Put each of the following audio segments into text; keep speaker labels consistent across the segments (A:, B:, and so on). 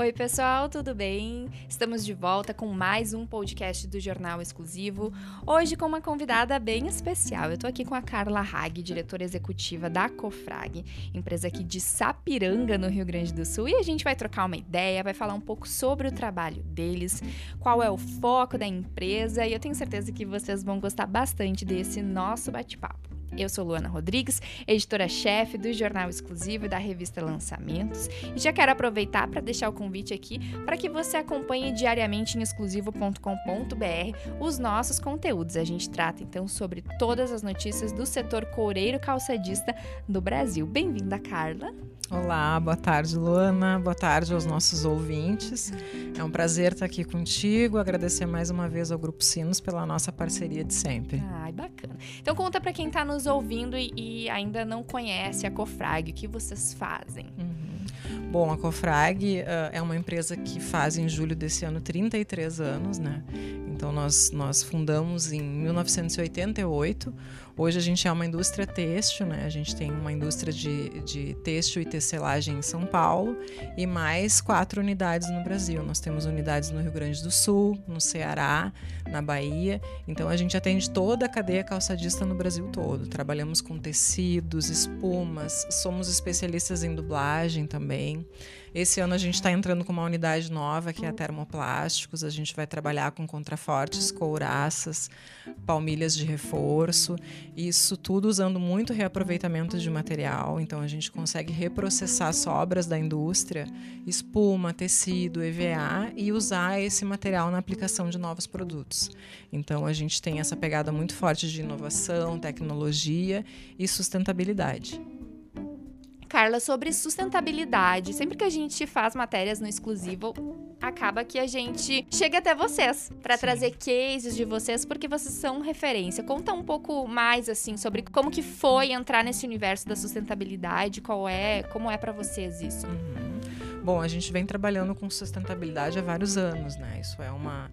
A: Oi, pessoal, tudo bem? Estamos de volta com mais um podcast do Jornal Exclusivo. Hoje com uma convidada bem especial. Eu tô aqui com a Carla Hag, diretora executiva da Cofrag, empresa aqui de Sapiranga, no Rio Grande do Sul, e a gente vai trocar uma ideia, vai falar um pouco sobre o trabalho deles, qual é o foco da empresa, e eu tenho certeza que vocês vão gostar bastante desse nosso bate-papo. Eu sou Luana Rodrigues, editora-chefe do Jornal Exclusivo e da revista Lançamentos, e já quero aproveitar para deixar o convite aqui para que você acompanhe diariamente em exclusivo.com.br os nossos conteúdos. A gente trata então sobre todas as notícias do setor coureiro calçadista do Brasil. Bem-vinda, Carla.
B: Olá, boa tarde, Luana. Boa tarde aos nossos ouvintes. É um prazer estar aqui contigo. Agradecer mais uma vez ao Grupo Sinos pela nossa parceria de sempre.
A: Ai, bacana. Então conta para quem está nos ouvindo e, e, ainda não conhece a Cofrag, o que vocês fazem?
B: Uhum. Bom, a Cofrag uh, é uma empresa que faz em julho desse ano 33 anos, né? Então nós, nós fundamos em 1988 Hoje a gente é uma indústria têxtil, né? A gente tem uma indústria de, de têxtil e tecelagem em São Paulo e mais quatro unidades no Brasil. Nós temos unidades no Rio Grande do Sul, no Ceará, na Bahia. Então a gente atende toda a cadeia calçadista no Brasil todo. Trabalhamos com tecidos, espumas, somos especialistas em dublagem também. Esse ano a gente está entrando com uma unidade nova, que é a Termoplásticos. A gente vai trabalhar com contrafortes, couraças, palmilhas de reforço. Isso tudo usando muito reaproveitamento de material. Então a gente consegue reprocessar sobras da indústria, espuma, tecido, EVA e usar esse material na aplicação de novos produtos. Então a gente tem essa pegada muito forte de inovação, tecnologia e sustentabilidade.
A: Carla, sobre sustentabilidade. Sempre que a gente faz matérias no exclusivo, acaba que a gente chega até vocês para trazer cases de vocês, porque vocês são referência. Conta um pouco mais assim sobre como que foi entrar nesse universo da sustentabilidade, qual é, como é para vocês isso.
B: Uhum. Bom, a gente vem trabalhando com sustentabilidade há vários anos, né? Isso é uma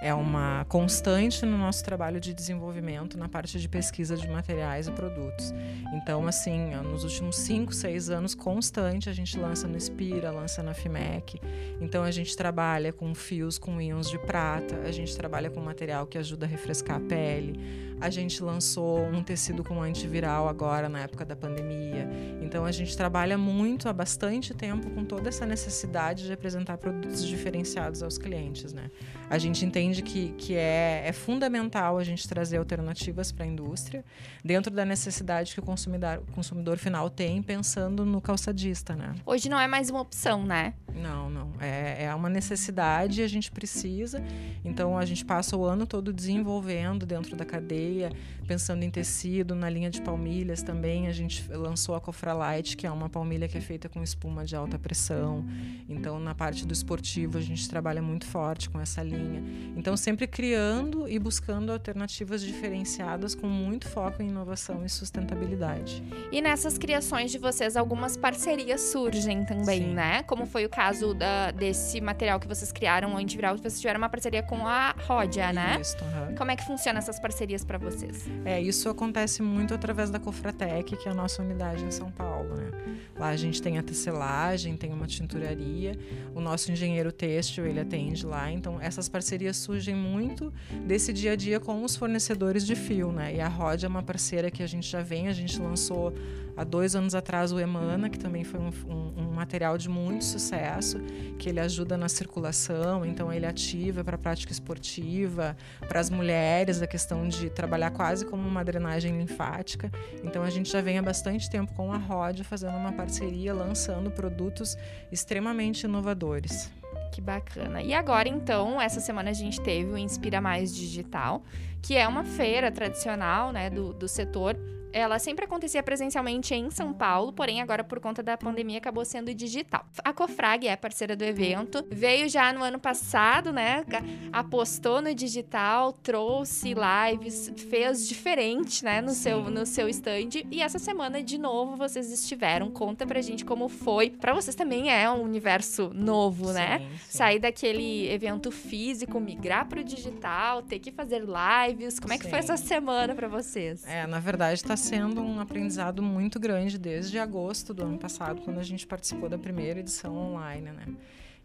B: é uma constante no nosso trabalho de desenvolvimento na parte de pesquisa de materiais e produtos. Então, assim, nos últimos 5, 6 anos, constante, a gente lança no Inspira, lança na FIMEC. Então, a gente trabalha com fios com íons de prata, a gente trabalha com material que ajuda a refrescar a pele, a gente lançou um tecido com antiviral agora, na época da pandemia. Então, a gente trabalha muito há bastante tempo com toda essa necessidade de apresentar produtos diferenciados aos clientes, né? A gente entende que, que é, é fundamental a gente trazer alternativas para a indústria, dentro da necessidade que o consumidor, o consumidor final tem, pensando no calçadista, né?
A: Hoje não é mais uma opção, né?
B: Não, não. É, é uma necessidade, a gente precisa. Então, a gente passa o ano todo desenvolvendo dentro da cadeia, pensando em tecido, na linha de palmilhas também. A gente lançou a Cofra Light, que é uma palmilha que é feita com espuma de alta pressão. Então, na parte do esportivo, a gente trabalha muito forte com essa linha linha. Então, sempre criando e buscando alternativas diferenciadas com muito foco em inovação e sustentabilidade.
A: E nessas criações de vocês, algumas parcerias surgem também, Sim. né? Como foi o caso da, desse material que vocês criaram, o antiviral, vocês tiveram uma parceria com a Rodia, né?
B: Isso, uhum.
A: Como é que funciona essas parcerias para vocês?
B: É, isso acontece muito através da Cofratec, que é a nossa unidade em São Paulo, né? Lá a gente tem a tecelagem, tem uma tinturaria, o nosso engenheiro têxtil, ele atende lá, então essas parcerias surgem muito desse dia a dia com os fornecedores de fio, né? E a Rod é uma parceira que a gente já vem, a gente lançou há dois anos atrás o Emana, que também foi um, um, um material de muito sucesso, que ele ajuda na circulação, então ele ativa para a prática esportiva, para as mulheres a questão de trabalhar quase como uma drenagem linfática. Então a gente já vem há bastante tempo com a Rod fazendo uma parceria, lançando produtos extremamente inovadores.
A: Que bacana. E agora, então, essa semana a gente teve o Inspira Mais Digital, que é uma feira tradicional né, do, do setor ela sempre acontecia presencialmente em São Paulo, porém agora por conta da pandemia acabou sendo digital. A Cofrag é parceira do evento, veio já no ano passado, né? Apostou no digital, trouxe lives, fez diferente, né, no seu no seu stand e essa semana de novo vocês estiveram. Conta pra gente como foi. Para vocês também é um universo novo, né? sim, né? Sim. Sair daquele evento físico, migrar pro digital, ter que fazer lives. Como é que sim. foi essa semana para vocês?
B: É, na verdade tá sendo um aprendizado muito grande desde agosto do ano passado, quando a gente participou da primeira edição online, né?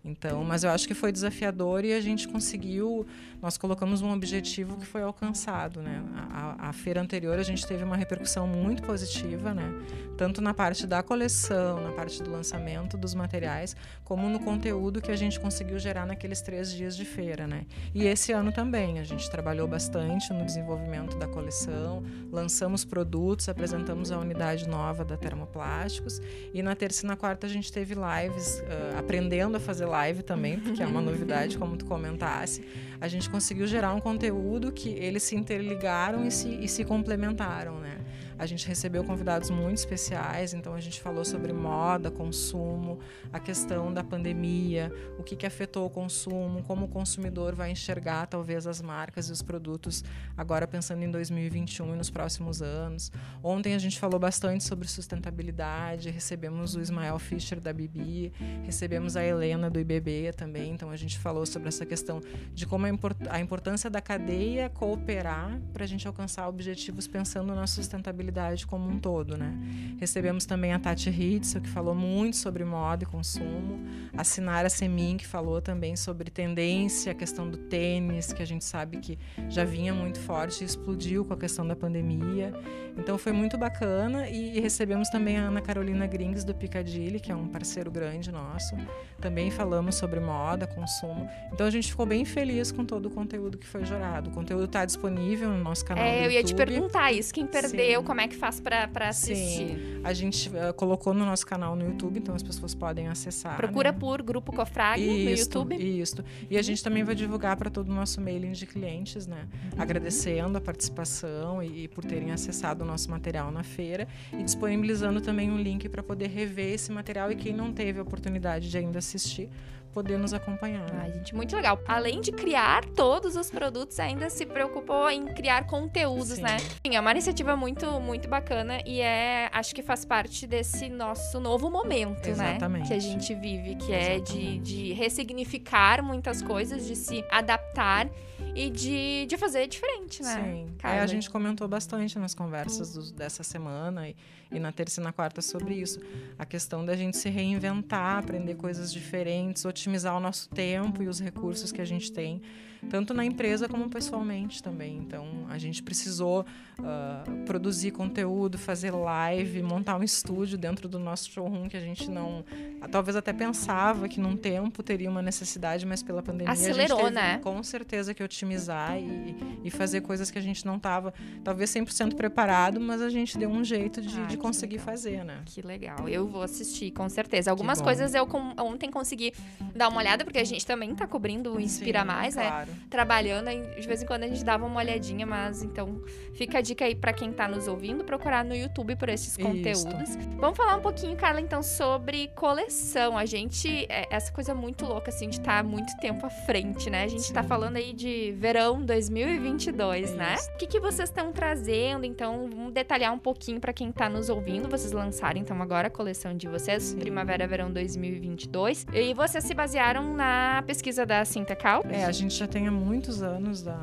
B: Então, mas eu acho que foi desafiador e a gente conseguiu, nós colocamos um objetivo que foi alcançado, né? A, a, feira anterior a gente teve uma repercussão muito positiva, né? Tanto na parte da coleção, na parte do lançamento dos materiais, como no conteúdo que a gente conseguiu gerar naqueles três dias de feira, né? E esse ano também a gente trabalhou bastante no desenvolvimento da coleção, lançamos produtos, apresentamos a unidade nova da Termoplásticos e na terça e na quarta a gente teve lives uh, aprendendo a fazer live também, porque é uma novidade, como tu comentasse. A gente conseguiu gerar um conteúdo que eles se interligaram e se, e se complementaram, né? A gente recebeu convidados muito especiais, então a gente falou sobre moda, consumo, a questão da pandemia, o que, que afetou o consumo, como o consumidor vai enxergar talvez as marcas e os produtos agora pensando em 2021 e nos próximos anos. Ontem a gente falou bastante sobre sustentabilidade, recebemos o Ismael Fischer da Bibi, recebemos a Helena do IBB também, então a gente falou sobre essa questão de como a importância da cadeia cooperar para a gente alcançar objetivos pensando na sustentabilidade como um todo, né? Recebemos também a Tati Hitzel, que falou muito sobre moda e consumo, a Sinara Semin, que falou também sobre tendência, a questão do tênis, que a gente sabe que já vinha muito forte e explodiu com a questão da pandemia. Então foi muito bacana e recebemos também a Ana Carolina Grings do Piccadilly, que é um parceiro grande nosso. Também falamos sobre moda, consumo. Então a gente ficou bem feliz com todo o conteúdo que foi gerado. O conteúdo está disponível no nosso canal é,
A: Eu ia te perguntar isso, quem perdeu, Sim. como é que faz para assistir?
B: Sim. A gente uh, colocou no nosso canal no YouTube, então as pessoas podem acessar.
A: Procura né? por Grupo Cofrag no YouTube.
B: Isso. E a gente também vai divulgar para todo o nosso mailing de clientes, né? Uhum. Agradecendo a participação e, e por terem acessado o nosso material na feira e disponibilizando também um link para poder rever esse material e quem não teve a oportunidade de ainda assistir poder nos acompanhar.
A: Ai, gente, muito legal. Além de criar todos os produtos, ainda se preocupou em criar conteúdos, Sim. né? Sim, é uma iniciativa muito, muito bacana e é, acho que faz parte desse nosso novo momento, Exatamente. né? Que a gente vive, que Exatamente. é de, de ressignificar muitas coisas, de se adaptar e de, de fazer diferente, né?
B: Sim. É, a gente comentou bastante nas conversas do, dessa semana e, e na terça e na quarta sobre isso. A questão da gente se reinventar, aprender coisas diferentes, otimizar o nosso tempo e os recursos que a gente tem tanto na empresa como pessoalmente também. Então, a gente precisou uh, produzir conteúdo, fazer live, montar um estúdio dentro do nosso showroom que a gente não, talvez até pensava que num tempo teria uma necessidade, mas pela pandemia
A: Acelerou,
B: a gente
A: teve,
B: né? com certeza que otimizar e, e fazer coisas que a gente não estava, talvez 100% preparado, mas a gente deu um jeito de, Ai, de conseguir legal. fazer, né?
A: Que legal. Eu vou assistir, com certeza. Algumas coisas eu com, ontem consegui dar uma olhada, porque a gente também está cobrindo o Inspira Sim, Mais, né? claro. né? Trabalhando, de vez em quando a gente dava uma olhadinha, mas então fica a dica aí para quem tá nos ouvindo, procurar no YouTube por esses conteúdos. Isso. Vamos falar um pouquinho, Carla, então, sobre coleção. A gente, é, essa coisa muito louca, assim, de estar tá muito tempo à frente, né? A gente tá Sim. tá falando aí de verão 2022, né? O que, que vocês estão trazendo? Então, vamos detalhar um pouquinho para quem tá nos ouvindo. Vocês lançaram, então, agora a coleção de vocês, Primavera-Verão 2022. E vocês se basearam na pesquisa da Sintecal?
B: É, a gente já tem há muitos anos da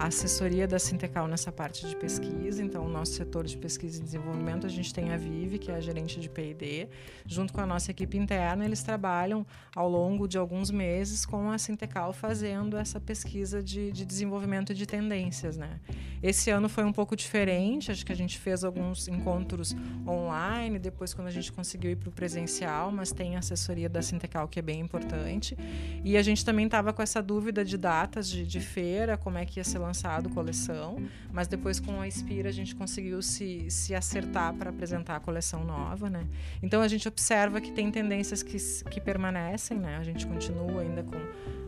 B: a assessoria da Sintecal nessa parte de pesquisa. Então, o nosso setor de pesquisa e desenvolvimento, a gente tem a Vive, que é a gerente de P&D, junto com a nossa equipe interna, eles trabalham ao longo de alguns meses com a Sintecal fazendo essa pesquisa de, de desenvolvimento de tendências, né? Esse ano foi um pouco diferente, acho que a gente fez alguns encontros online, depois quando a gente conseguiu ir para o presencial, mas tem a assessoria da Sintecal que é bem importante. E a gente também estava com essa dúvida de datas de, de feira, como é que ia ser lançado lançado coleção, mas depois com a Inspira a gente conseguiu se, se acertar para apresentar a coleção nova, né? Então a gente observa que tem tendências que, que permanecem, né? A gente continua ainda com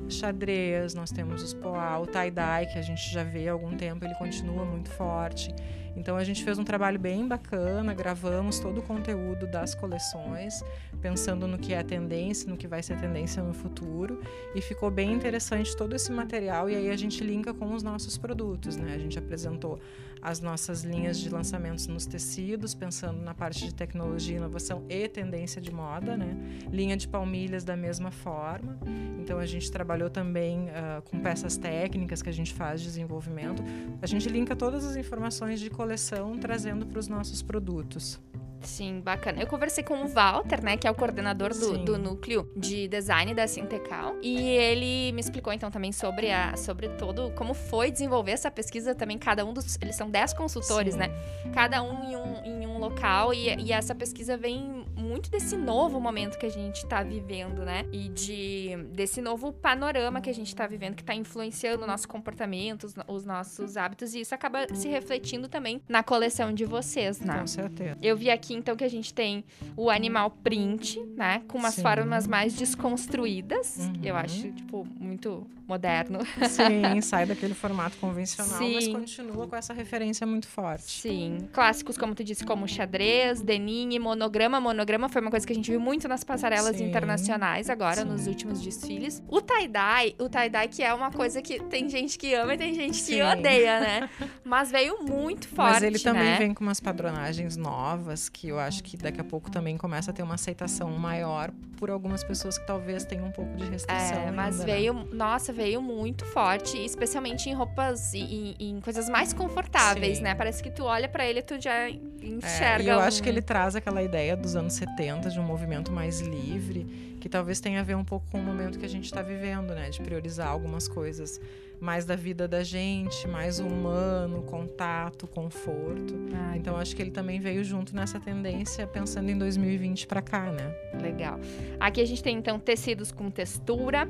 B: xadrez, nós temos os poá, o tie-dye que a gente já vê há algum tempo, ele continua muito forte. Então a gente fez um trabalho bem bacana, gravamos todo o conteúdo das coleções, pensando no que é tendência, no que vai ser tendência no futuro, e ficou bem interessante todo esse material e aí a gente linka com os nossos produtos, né? A gente apresentou as nossas linhas de lançamentos nos tecidos, pensando na parte de tecnologia, inovação e tendência de moda, né? Linha de palmilhas da mesma forma. Então a gente trabalhou também uh, com peças técnicas que a gente faz de desenvolvimento. A gente linka todas as informações de coleção trazendo para os nossos produtos.
A: Sim, bacana. Eu conversei com o Walter, né, que é o coordenador do, do núcleo de design da Sintecal, e ele me explicou então também sobre a sobre todo como foi desenvolver essa pesquisa também cada um dos eles são 10 consultores, Sim. né? Cada um em um, em um local e, e essa pesquisa vem muito desse novo momento que a gente está vivendo, né? E de desse novo panorama que a gente está vivendo que está influenciando o nosso comportamento, os, os, nossos hábitos e isso acaba se refletindo também na coleção de vocês, né?
B: Com certeza.
A: Eu vi aqui então que a gente tem o animal print, né? Com umas Sim. formas mais desconstruídas. Uhum. Eu acho, tipo, muito moderno.
B: Sim, sai daquele formato convencional, Sim. mas continua com essa referência muito forte.
A: Sim. Clássicos, como tu disse, como xadrez, denim e monograma. Foi uma coisa que a gente viu muito nas passarelas Sim. internacionais agora, Sim. nos últimos desfiles. O tie-dye, o tie-dye que é uma coisa que tem gente que ama e tem gente que odeia, né? Mas veio muito forte, Mas
B: ele também
A: né?
B: vem com umas padronagens novas que eu acho que daqui a pouco também começa a ter uma aceitação maior por algumas pessoas que talvez tenham um pouco de restrição. É,
A: mas
B: ainda,
A: né? veio, né? nossa, veio muito forte, especialmente em roupas e em, coisas mais confortáveis, Sim. né? Parece que tu olha para ele e tu já enxerga. É,
B: e eu
A: um...
B: acho que ele traz aquela ideia dos anos 70 de um movimento mais livre, que talvez tenha a ver um pouco com o momento que a gente está vivendo, né? De priorizar algumas coisas mais da vida da gente, mais humano, contato, conforto. Ah, então acho que ele também veio junto nessa tendência pensando em 2020 para cá, né?
A: Legal. Aqui a gente tem então tecidos com textura,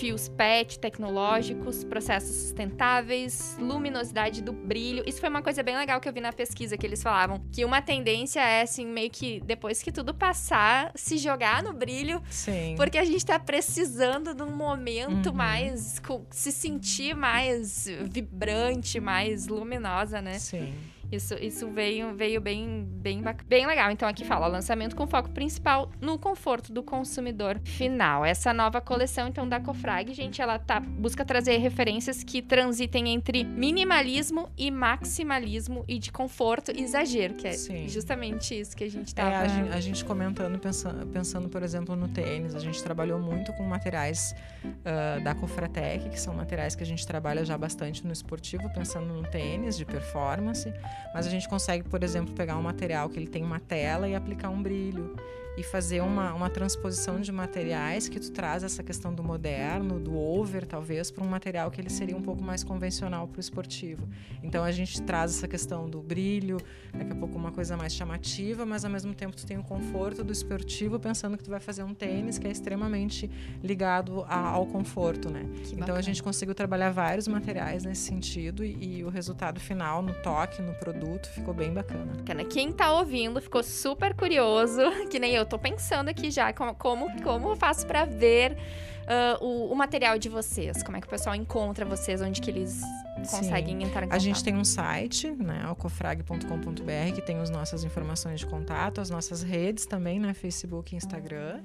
A: fios PET tecnológicos, processos sustentáveis, luminosidade do brilho. Isso foi uma coisa bem legal que eu vi na pesquisa que eles falavam, que uma tendência é assim meio que depois que tudo passar, se jogar no brilho,
B: Sim.
A: porque a gente está precisando de um momento uhum. mais se sentir sentir mais vibrante, mais luminosa, né?
B: Sim.
A: Isso, isso veio, veio bem, bem, bem legal. Então aqui fala lançamento com foco principal no conforto do consumidor final. Essa nova coleção então da Cofrag, gente, ela tá busca trazer referências que transitem entre minimalismo e maximalismo e de conforto e exagero, que é Sim. justamente isso que a gente tava...
B: É, a, gente, a gente comentando, pensando, pensando, por exemplo, no tênis, a gente trabalhou muito com materiais uh, da Cofratec, que são materiais que a gente trabalha já bastante no esportivo, pensando no tênis de performance. Mas a gente consegue, por exemplo, pegar um material que ele tem uma tela e aplicar um brilho e fazer uma, uma transposição de materiais que tu traz essa questão do moderno, do over, talvez, para um material que ele seria um pouco mais convencional para o esportivo. Então a gente traz essa questão do brilho, daqui a pouco uma coisa mais chamativa, mas ao mesmo tempo tu tem o conforto do esportivo, pensando que tu vai fazer um tênis que é extremamente ligado a, ao conforto, né? então a gente conseguiu trabalhar vários materiais nesse sentido e, e, o resultado final no toque, no produto, ficou bem bacana.
A: Quem está ouvindo ficou super curioso, que nem eu tô pensando aqui já como, como, como eu faço para ver uh, o, o, material de vocês. Como é que o pessoal encontra vocês, onde que eles conseguem Sim. entrar em contato?
B: A gente tem um site, né, alcofrag.com.br, que tem as nossas informações de contato, as nossas redes também, né, Facebook e Instagram.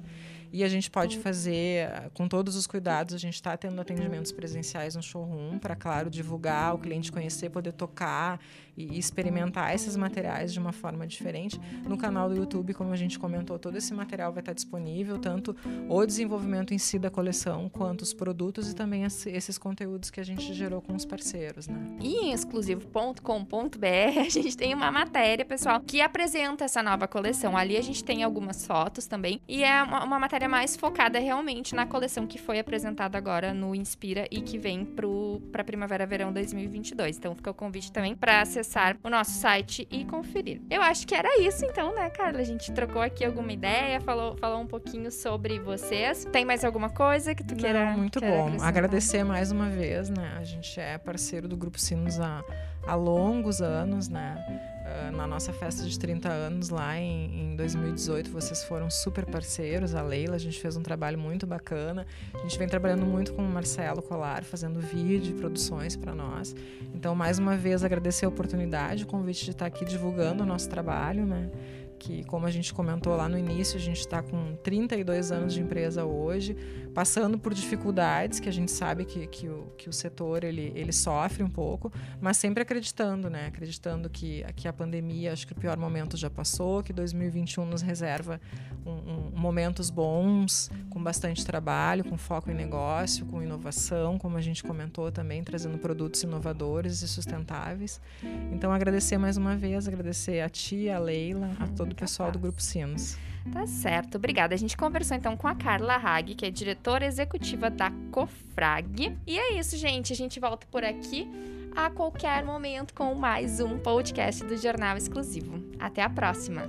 B: E a gente pode fazer, com todos os cuidados, a gente está tendo atendimentos presenciais no showroom para, claro, divulgar, o cliente conhecer, poder tocar e experimentar esses materiais de uma forma diferente. No canal do YouTube, como a gente comentou, todo esse material vai estar disponível, tanto o desenvolvimento em si da coleção, quanto os produtos e também esses conteúdos que a gente gerou com os parceiros. Né?
A: E em exclusivo.com.br a gente tem uma matéria, pessoal, que apresenta essa nova coleção. Ali a gente tem algumas fotos também, e é uma, uma matéria mais focada realmente na coleção que foi apresentada agora no Inspira e que vem para Primavera-Verão 2022. Então fica o convite também para acessar acessar o nosso site e conferir. Eu acho que era isso então, né, Carla? A gente trocou aqui alguma ideia, falou, falou um pouquinho sobre vocês. Tem mais alguma coisa que tu queira?
B: Não, muito
A: queira
B: bom. Agradecer mais uma vez, né? A gente é parceiro do Grupo Sinos há, há longos anos, né? Ah, na nossa festa de 30 anos lá em, em 2018, vocês foram super parceiros. A Leila, a gente fez um trabalho muito bacana. A gente vem trabalhando muito com o Marcelo Colar, fazendo vídeo produções para nós. Então, mais uma vez, agradecer a oportunidade, o convite de estar aqui divulgando o nosso trabalho, né? Que, como a gente comentou lá no início, a gente está com 32 anos de empresa hoje, passando por dificuldades que a gente sabe que, que, o, que o setor ele, ele sofre um pouco, mas sempre acreditando, né? Acreditando que, que a pandemia, acho que o pior momento já passou, que 2021 nos reserva um, um, momentos bons, com bastante trabalho, com foco em negócio, com inovação, como a gente comentou também, trazendo produtos inovadores e sustentáveis. Então, agradecer mais uma vez, agradecer a ti, a Leila, a todo do pessoal do Grupo Sinos.
A: Tá certo, obrigada. A gente conversou então com a Carla Hag, que é diretora executiva da Cofrag. E é isso, gente. A gente volta por aqui a qualquer momento com mais um podcast do Jornal Exclusivo. Até a próxima!